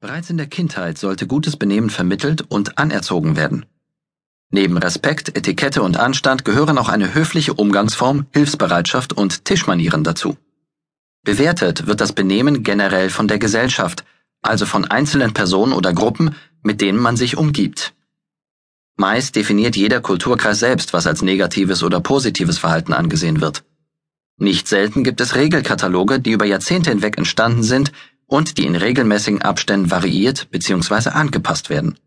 Bereits in der Kindheit sollte gutes Benehmen vermittelt und anerzogen werden. Neben Respekt, Etikette und Anstand gehören auch eine höfliche Umgangsform, Hilfsbereitschaft und Tischmanieren dazu. Bewertet wird das Benehmen generell von der Gesellschaft, also von einzelnen Personen oder Gruppen, mit denen man sich umgibt. Meist definiert jeder Kulturkreis selbst, was als negatives oder positives Verhalten angesehen wird. Nicht selten gibt es Regelkataloge, die über Jahrzehnte hinweg entstanden sind und die in regelmäßigen Abständen variiert bzw. angepasst werden.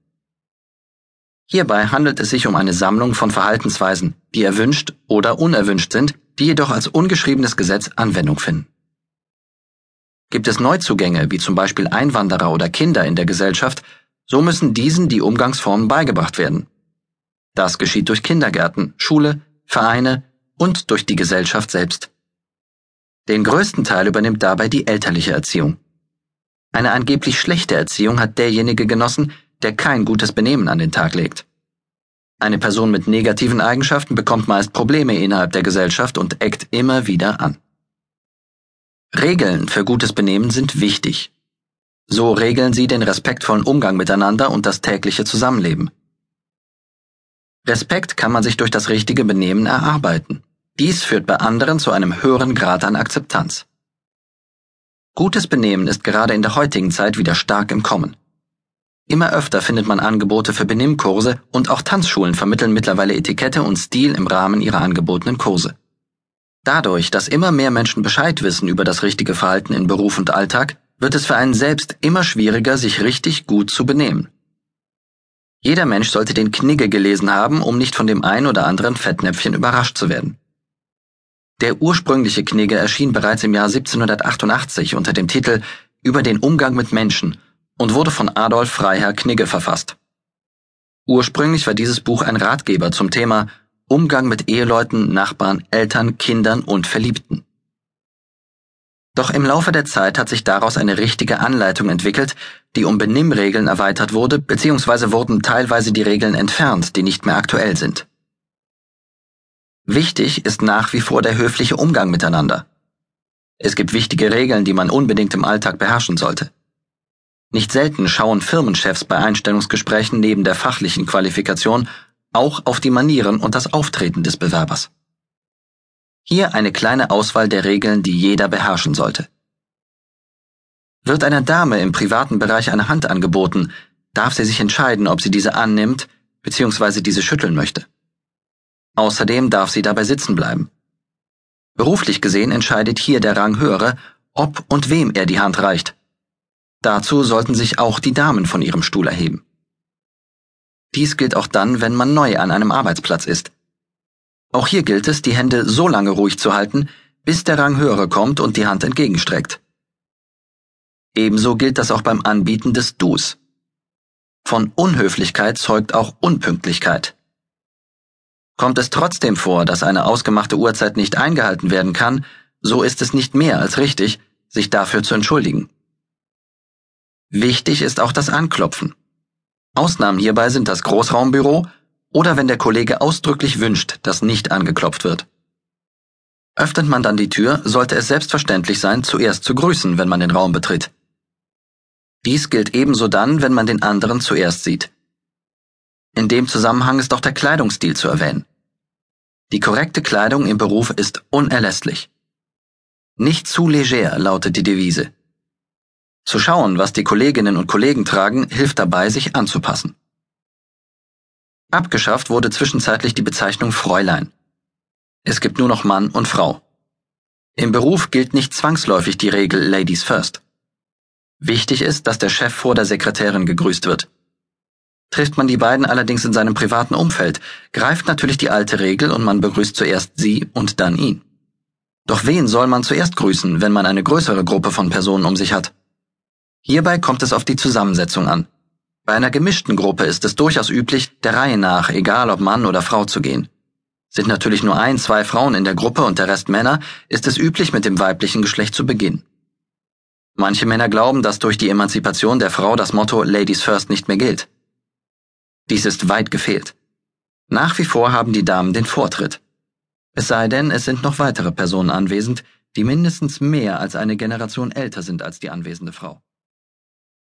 Hierbei handelt es sich um eine Sammlung von Verhaltensweisen, die erwünscht oder unerwünscht sind, die jedoch als ungeschriebenes Gesetz Anwendung finden. Gibt es Neuzugänge, wie zum Beispiel Einwanderer oder Kinder in der Gesellschaft, so müssen diesen die Umgangsformen beigebracht werden. Das geschieht durch Kindergärten, Schule, Vereine und durch die Gesellschaft selbst. Den größten Teil übernimmt dabei die elterliche Erziehung. Eine angeblich schlechte Erziehung hat derjenige genossen, der kein gutes Benehmen an den Tag legt. Eine Person mit negativen Eigenschaften bekommt meist Probleme innerhalb der Gesellschaft und eckt immer wieder an. Regeln für gutes Benehmen sind wichtig. So regeln sie den respektvollen Umgang miteinander und das tägliche Zusammenleben. Respekt kann man sich durch das richtige Benehmen erarbeiten. Dies führt bei anderen zu einem höheren Grad an Akzeptanz. Gutes Benehmen ist gerade in der heutigen Zeit wieder stark im Kommen. Immer öfter findet man Angebote für Benimmkurse und auch Tanzschulen vermitteln mittlerweile Etikette und Stil im Rahmen ihrer angebotenen Kurse. Dadurch, dass immer mehr Menschen Bescheid wissen über das richtige Verhalten in Beruf und Alltag, wird es für einen selbst immer schwieriger, sich richtig gut zu benehmen. Jeder Mensch sollte den Knigge gelesen haben, um nicht von dem ein oder anderen Fettnäpfchen überrascht zu werden. Der ursprüngliche Knigge erschien bereits im Jahr 1788 unter dem Titel Über den Umgang mit Menschen und wurde von Adolf Freiherr Knigge verfasst. Ursprünglich war dieses Buch ein Ratgeber zum Thema Umgang mit Eheleuten, Nachbarn, Eltern, Kindern und Verliebten. Doch im Laufe der Zeit hat sich daraus eine richtige Anleitung entwickelt, die um Benimmregeln erweitert wurde, beziehungsweise wurden teilweise die Regeln entfernt, die nicht mehr aktuell sind. Wichtig ist nach wie vor der höfliche Umgang miteinander. Es gibt wichtige Regeln, die man unbedingt im Alltag beherrschen sollte. Nicht selten schauen Firmenchefs bei Einstellungsgesprächen neben der fachlichen Qualifikation auch auf die Manieren und das Auftreten des Bewerbers. Hier eine kleine Auswahl der Regeln, die jeder beherrschen sollte. Wird einer Dame im privaten Bereich eine Hand angeboten, darf sie sich entscheiden, ob sie diese annimmt bzw. diese schütteln möchte. Außerdem darf sie dabei sitzen bleiben. Beruflich gesehen entscheidet hier der Ranghöhere, ob und wem er die Hand reicht. Dazu sollten sich auch die Damen von ihrem Stuhl erheben. Dies gilt auch dann, wenn man neu an einem Arbeitsplatz ist. Auch hier gilt es, die Hände so lange ruhig zu halten, bis der Ranghöhere kommt und die Hand entgegenstreckt. Ebenso gilt das auch beim Anbieten des Dus. Von Unhöflichkeit zeugt auch Unpünktlichkeit. Kommt es trotzdem vor, dass eine ausgemachte Uhrzeit nicht eingehalten werden kann, so ist es nicht mehr als richtig, sich dafür zu entschuldigen. Wichtig ist auch das Anklopfen. Ausnahmen hierbei sind das Großraumbüro oder wenn der Kollege ausdrücklich wünscht, dass nicht angeklopft wird. Öffnet man dann die Tür, sollte es selbstverständlich sein, zuerst zu grüßen, wenn man den Raum betritt. Dies gilt ebenso dann, wenn man den anderen zuerst sieht. In dem Zusammenhang ist auch der Kleidungsstil zu erwähnen. Die korrekte Kleidung im Beruf ist unerlässlich. Nicht zu leger lautet die Devise. Zu schauen, was die Kolleginnen und Kollegen tragen, hilft dabei, sich anzupassen. Abgeschafft wurde zwischenzeitlich die Bezeichnung Fräulein. Es gibt nur noch Mann und Frau. Im Beruf gilt nicht zwangsläufig die Regel Ladies First. Wichtig ist, dass der Chef vor der Sekretärin gegrüßt wird. Trifft man die beiden allerdings in seinem privaten Umfeld, greift natürlich die alte Regel und man begrüßt zuerst sie und dann ihn. Doch wen soll man zuerst grüßen, wenn man eine größere Gruppe von Personen um sich hat? Hierbei kommt es auf die Zusammensetzung an. Bei einer gemischten Gruppe ist es durchaus üblich, der Reihe nach, egal ob Mann oder Frau zu gehen. Sind natürlich nur ein, zwei Frauen in der Gruppe und der Rest Männer, ist es üblich, mit dem weiblichen Geschlecht zu beginnen. Manche Männer glauben, dass durch die Emanzipation der Frau das Motto Ladies First nicht mehr gilt. Dies ist weit gefehlt. Nach wie vor haben die Damen den Vortritt. Es sei denn, es sind noch weitere Personen anwesend, die mindestens mehr als eine Generation älter sind als die anwesende Frau.